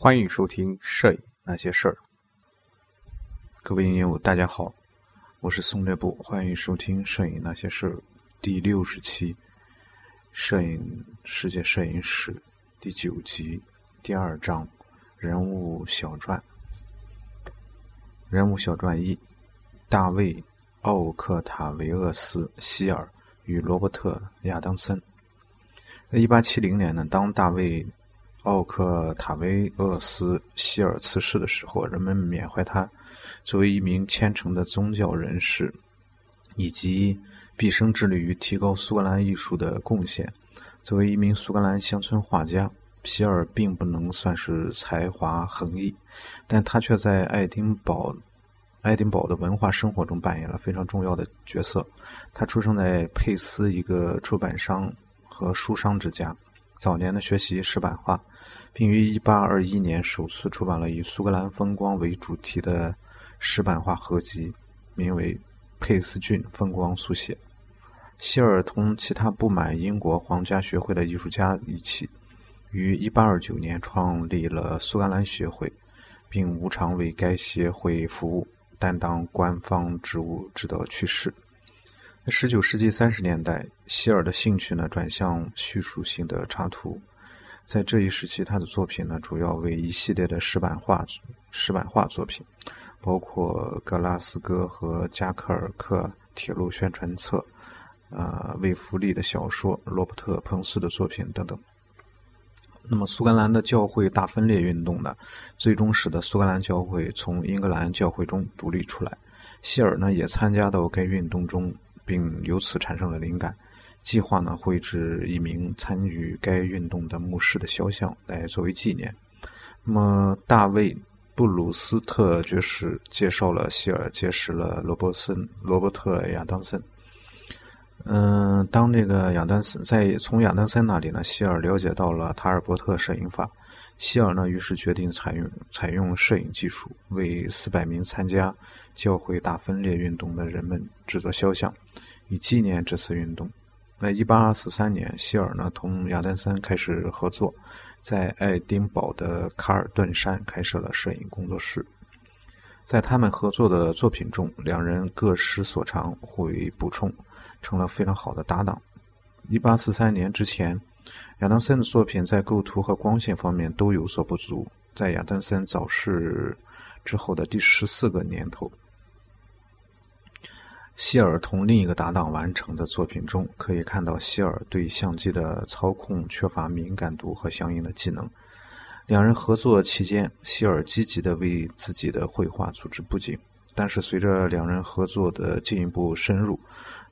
欢迎收听《摄影那些事儿》。各位影友，大家好，我是宋略布，欢迎收听《摄影那些事儿》第六十期，《摄影世界摄影史》第九集第二章人物小传。人物小传一：大卫·奥克塔维厄斯·希尔与罗伯特·亚当森。在一八七零年呢，当大卫。奥克塔维厄斯·希尔辞世的时候，人们缅怀他作为一名虔诚的宗教人士，以及毕生致力于提高苏格兰艺术的贡献。作为一名苏格兰乡村画家，希尔并不能算是才华横溢，但他却在爱丁堡、爱丁堡的文化生活中扮演了非常重要的角色。他出生在佩斯一个出版商和书商之家。早年的学习石版画，并于1821年首次出版了以苏格兰风光为主题的石版画合集，名为《佩斯郡风光速写》。希尔同其他不满英国皇家学会的艺术家一起，于1829年创立了苏格兰学会，并无偿为该协会服务，担当官方职务，直到去世。十九世纪三十年代，希尔的兴趣呢转向叙述性的插图。在这一时期，他的作品呢主要为一系列的石版画、石版画作品，包括格拉斯哥和加克尔克铁路宣传册、呃，为福利的小说、罗伯特·彭斯的作品等等。那么，苏格兰的教会大分裂运动呢，最终使得苏格兰教会从英格兰教会中独立出来。希尔呢也参加到该运动中。并由此产生了灵感，计划呢绘制一名参与该运动的牧师的肖像来作为纪念。那么，大卫·布鲁斯特爵士介绍了希尔，结识了罗伯森、罗伯特·亚当森。嗯，当这个亚当森在从亚当森那里呢，希尔了解到了塔尔伯特摄影法。希尔呢，于是决定采用采用摄影技术，为四百名参加教会大分裂运动的人们制作肖像，以纪念这次运动。那一八四三年，希尔呢同亚当森开始合作，在爱丁堡的卡尔顿山开设了摄影工作室。在他们合作的作品中，两人各施所长，互为补充，成了非常好的搭档。一八四三年之前。亚当森的作品在构图和光线方面都有所不足。在亚当森早逝之后的第十四个年头，希尔同另一个搭档完成的作品中，可以看到希尔对相机的操控缺乏敏感度和相应的技能。两人合作期间，希尔积极地为自己的绘画组织布景，但是随着两人合作的进一步深入，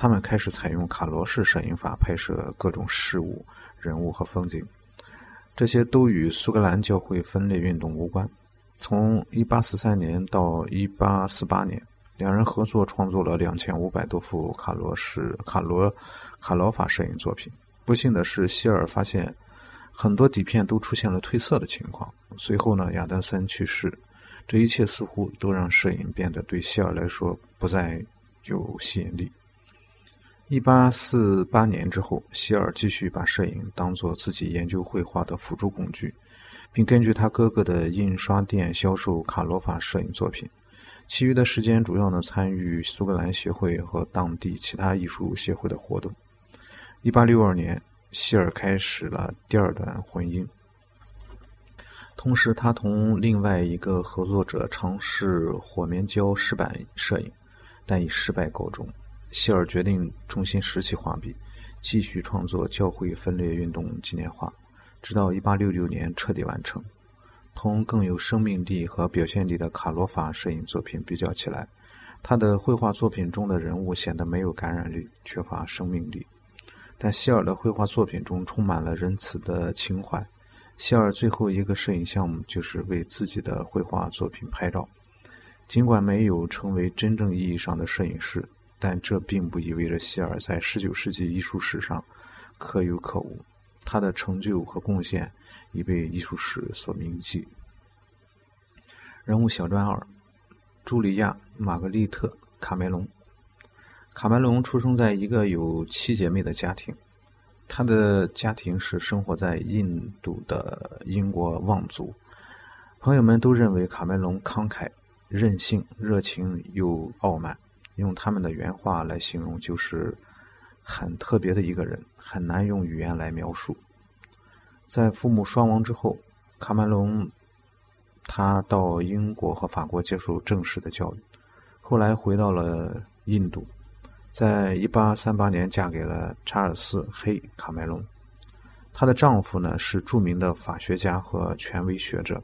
他们开始采用卡罗式摄影法拍摄各种事物。人物和风景，这些都与苏格兰教会分裂运动无关。从1843年到1848年，两人合作创作了2500多幅卡罗式卡罗卡罗法摄影作品。不幸的是，希尔发现很多底片都出现了褪色的情况。随后呢，亚当森去世，这一切似乎都让摄影变得对希尔来说不再有吸引力。一八四八年之后，希尔继续把摄影当做自己研究绘画的辅助工具，并根据他哥哥的印刷店销售卡罗法摄影作品。其余的时间主要呢参与苏格兰协会和当地其他艺术协会的活动。一八六二年，希尔开始了第二段婚姻，同时他同另外一个合作者尝试火棉胶石板摄影，但以失败告终。希尔决定重新拾起画笔，继续创作教会分裂运动纪念画，直到1866年彻底完成。同更有生命力和表现力的卡罗法摄影作品比较起来，他的绘画作品中的人物显得没有感染力，缺乏生命力。但希尔的绘画作品中充满了仁慈的情怀。希尔最后一个摄影项目就是为自己的绘画作品拍照，尽管没有成为真正意义上的摄影师。但这并不意味着希尔在19世纪艺术史上可有可无，他的成就和贡献已被艺术史所铭记。人物小传二：茱莉亚·玛格丽特·卡梅隆。卡梅隆出生在一个有七姐妹的家庭，他的家庭是生活在印度的英国望族。朋友们都认为卡梅隆慷慨、任性、热情又傲慢，用他们的原话来形容，就是很特别的一个人，很难用语言来描述。在父母双亡之后，卡梅隆他到英国和法国接受正式的教育，后来回到了印度，在一八三八年嫁给了查尔斯·黑·卡梅隆。她的丈夫呢是著名的法学家和权威学者，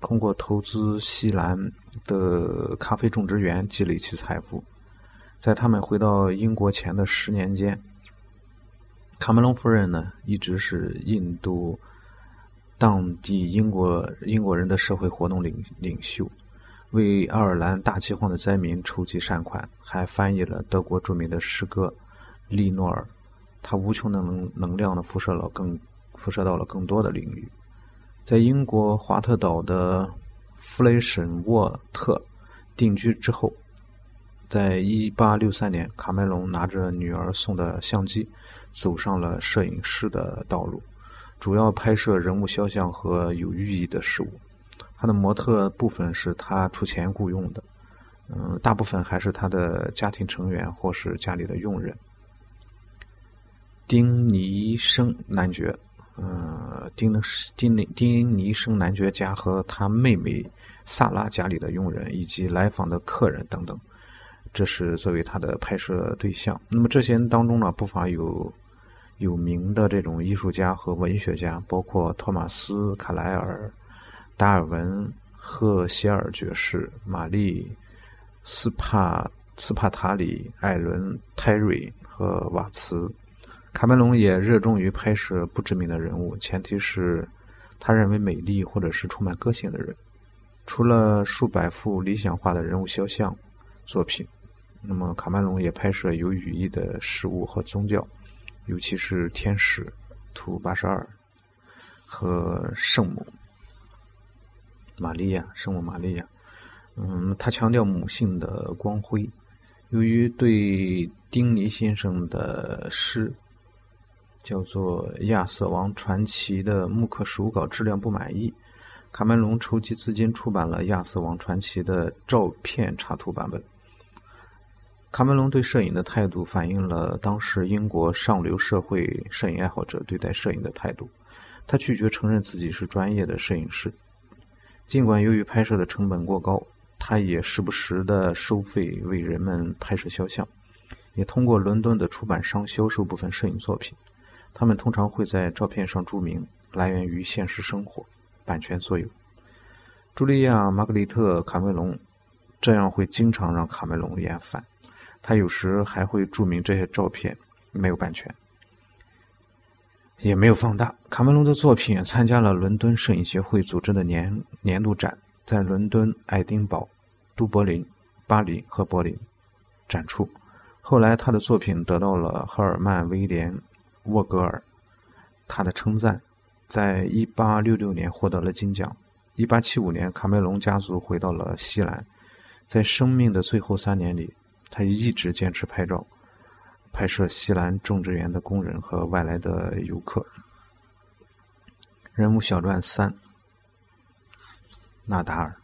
通过投资西兰的咖啡种植园积累起财富。在他们回到英国前的十年间，卡梅隆夫人呢一直是印度当地英国英国人的社会活动领领袖，为爱尔兰大饥荒的灾民筹集善款，还翻译了德国著名的诗歌《利诺尔》。他无穷的能能量呢，辐射了更辐射到了更多的领域。在英国华特岛的弗雷什沃特定居之后，在一八六三年，卡梅隆拿着女儿送的相机，走上了摄影师的道路，主要拍摄人物肖像和有寓意的事物。他的模特部分是他出钱雇佣的，嗯，大部分还是他的家庭成员或是家里的佣人。丁尼生男爵，嗯，丁的丁尼丁尼生男爵家和他妹妹萨拉家里的佣人以及来访的客人等等，这是作为他的拍摄对象。那么这些人当中呢，不乏有有名的这种艺术家和文学家，包括托马斯·卡莱尔、达尔文、赫歇尔爵士、玛丽斯帕斯帕塔里、艾伦泰瑞和瓦茨。卡梅隆也热衷于拍摄不知名的人物，前提是他认为美丽或者是充满个性的人。除了数百幅理想化的人物肖像作品，那么卡梅隆也拍摄有寓意的事物和宗教，尤其是天使图八十二和圣母玛利亚。圣母玛利亚，嗯，他强调母性的光辉。由于对丁尼先生的诗。叫做《亚瑟王传奇》的木刻手稿质量不满意，卡梅隆筹集资金出版了《亚瑟王传奇》的照片插图版本。卡梅隆对摄影的态度反映了当时英国上流社会摄影爱好者对待摄影的态度。他拒绝承认自己是专业的摄影师，尽管由于拍摄的成本过高，他也时不时的收费为人们拍摄肖像，也通过伦敦的出版商销售部分摄影作品。他们通常会在照片上注明来源于现实生活，版权所有。茱莉亚·玛格丽特·卡梅隆这样会经常让卡梅隆厌烦。他有时还会注明这些照片没有版权，也没有放大。卡梅隆的作品参加了伦敦摄影协会组织的年年度展，在伦敦、爱丁堡、都柏林、巴黎和柏林展出。后来，他的作品得到了赫尔曼·威廉。沃格尔，他的称赞，在一八六六年获得了金奖。一八七五年，卡梅隆家族回到了西兰，在生命的最后三年里，他一直坚持拍照，拍摄西兰种植园的工人和外来的游客。人物小传三：纳达尔。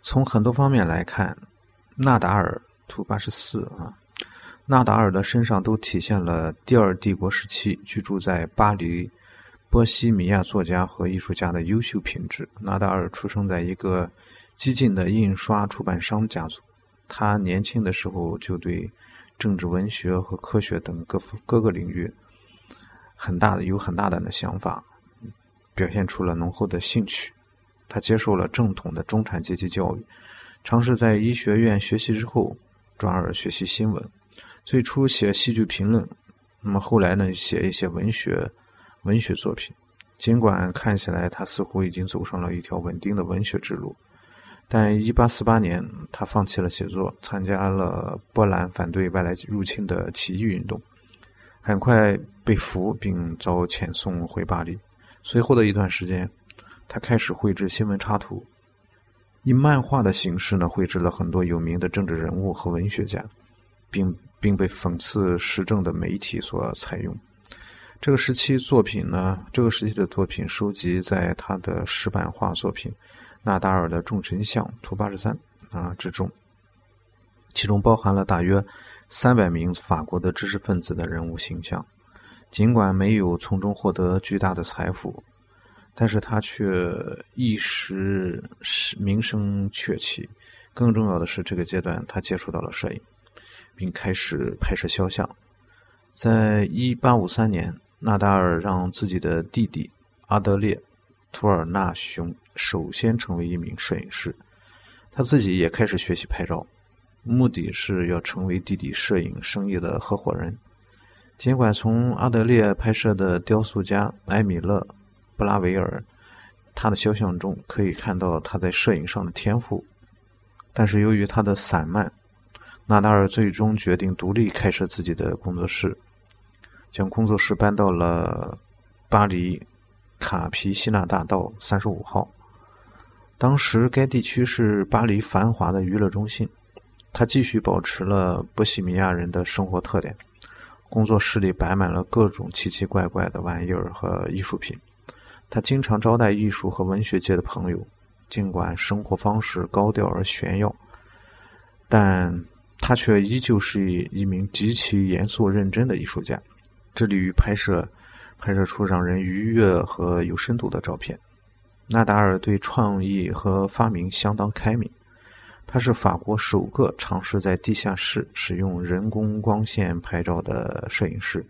从很多方面来看，纳达尔图八十四啊。纳达尔的身上都体现了第二帝国时期居住在巴黎、波西米亚作家和艺术家的优秀品质。纳达尔出生在一个激进的印刷出版商家族，他年轻的时候就对政治、文学和科学等各各个领域很大的有很大胆的想法，表现出了浓厚的兴趣。他接受了正统的中产阶级教育，尝试在医学院学习之后，转而学习新闻。最初写戏剧评论，那么后来呢，写一些文学文学作品。尽管看起来他似乎已经走上了一条稳定的文学之路，但1848年他放弃了写作，参加了波兰反对外来入侵的起义运动，很快被俘并遭遣送回巴黎。随后的一段时间，他开始绘制新闻插图，以漫画的形式呢绘制了很多有名的政治人物和文学家，并。并被讽刺时政的媒体所采用。这个时期作品呢，这个时期的作品收集在他的石版画作品《纳达尔的众神像图八十三》啊之中，其中包含了大约三百名法国的知识分子的人物形象。尽管没有从中获得巨大的财富，但是他却一时名声鹊起。更重要的是，这个阶段他接触到了摄影，并开始拍摄肖像。在一八五三年。纳达尔让自己的弟弟阿德烈·图尔纳雄首先成为一名摄影师，他自己也开始学习拍照，目的是要成为弟弟摄影生意的合伙人。尽管从阿德烈拍摄的雕塑家埃米勒·布拉维尔他的肖像中可以看到他在摄影上的天赋，但是由于他的散漫，纳达尔最终决定独立开设自己的工作室。将工作室搬到了巴黎卡皮西纳大道三十五号。当时该地区是巴黎繁华的娱乐中心。他继续保持了波西米亚人的生活特点。工作室里摆满了各种奇奇怪怪的玩意儿和艺术品。他经常招待艺术和文学界的朋友。尽管生活方式高调而炫耀，但他却依旧是一名极其严肃认真的艺术家。致力于拍摄，拍摄出让人愉悦和有深度的照片。纳达尔对创意和发明相当开明，他是法国首个尝试在地下室使用人工光线拍照的摄影师，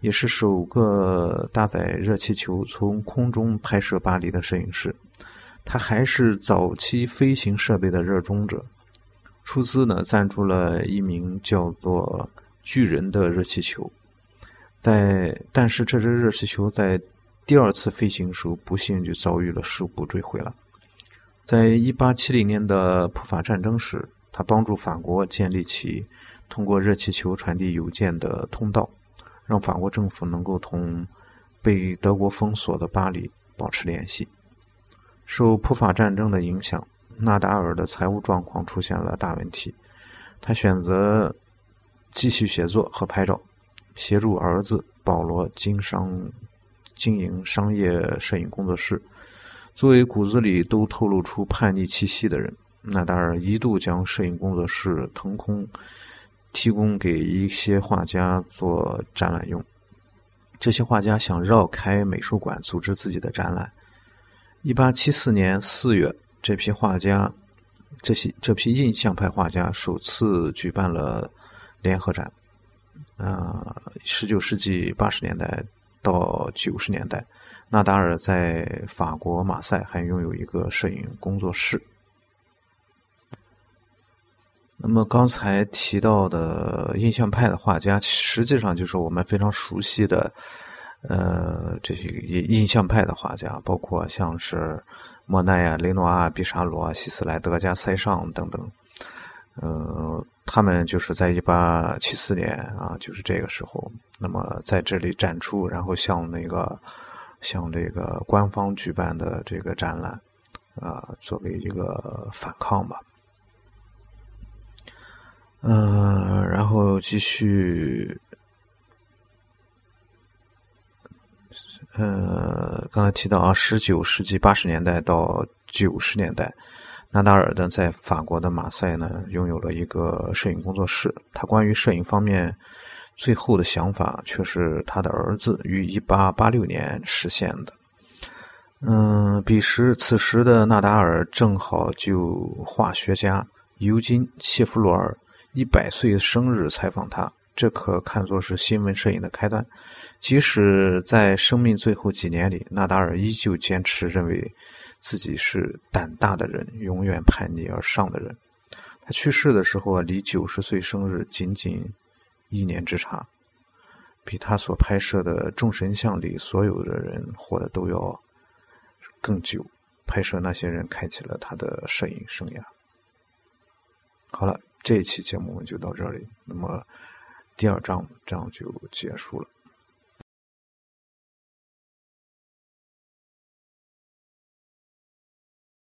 也是首个搭载热气球从空中拍摄巴黎的摄影师。他还是早期飞行设备的热衷者，出资呢赞助了一名叫做巨人的热气球。在，但是这只热气球在第二次飞行时不幸就遭遇了事故坠毁了。在一八七零年的普法战争时，他帮助法国建立起通过热气球传递邮件的通道，让法国政府能够同被德国封锁的巴黎保持联系。受普法战争的影响，纳达尔的财务状况出现了大问题，他选择继续写作和拍照。协助儿子保罗经商经营商业摄影工作室。作为骨子里都透露出叛逆气息的人，纳达尔一度将摄影工作室腾空，提供给一些画家做展览用。这些画家想绕开美术馆组织自己的展览。一八七四年四月，这批画家，这些这批印象派画家首次举办了联合展。呃，十九世纪八十年代到九十年代，纳达尔在法国马赛还拥有一个摄影工作室。那么刚才提到的印象派的画家，实际上就是我们非常熟悉的，呃，这些印象派的画家，包括像是莫奈呀、雷诺阿、毕沙罗、希斯莱、德加、塞尚等等，呃。他们就是在一八七四年啊，就是这个时候，那么在这里展出，然后向那个向这个官方举办的这个展览啊，作为一个反抗吧。嗯，然后继续，呃，刚才提到啊，十九世纪八十年代到九十年代。纳达尔呢，在法国的马赛呢，拥有了一个摄影工作室。他关于摄影方面最后的想法，却是他的儿子于1886年实现的。嗯，彼时此时的纳达尔正好就化学家尤金·谢弗罗尔一百岁生日采访他，这可看作是新闻摄影的开端。即使在生命最后几年里，纳达尔依旧坚持认为。自己是胆大的人，永远叛逆而上的人。他去世的时候啊，离九十岁生日仅仅一年之差，比他所拍摄的众神像里所有的人活的都要更久。拍摄那些人开启了他的摄影生涯。好了，这一期节目就到这里。那么第二章这样就结束了。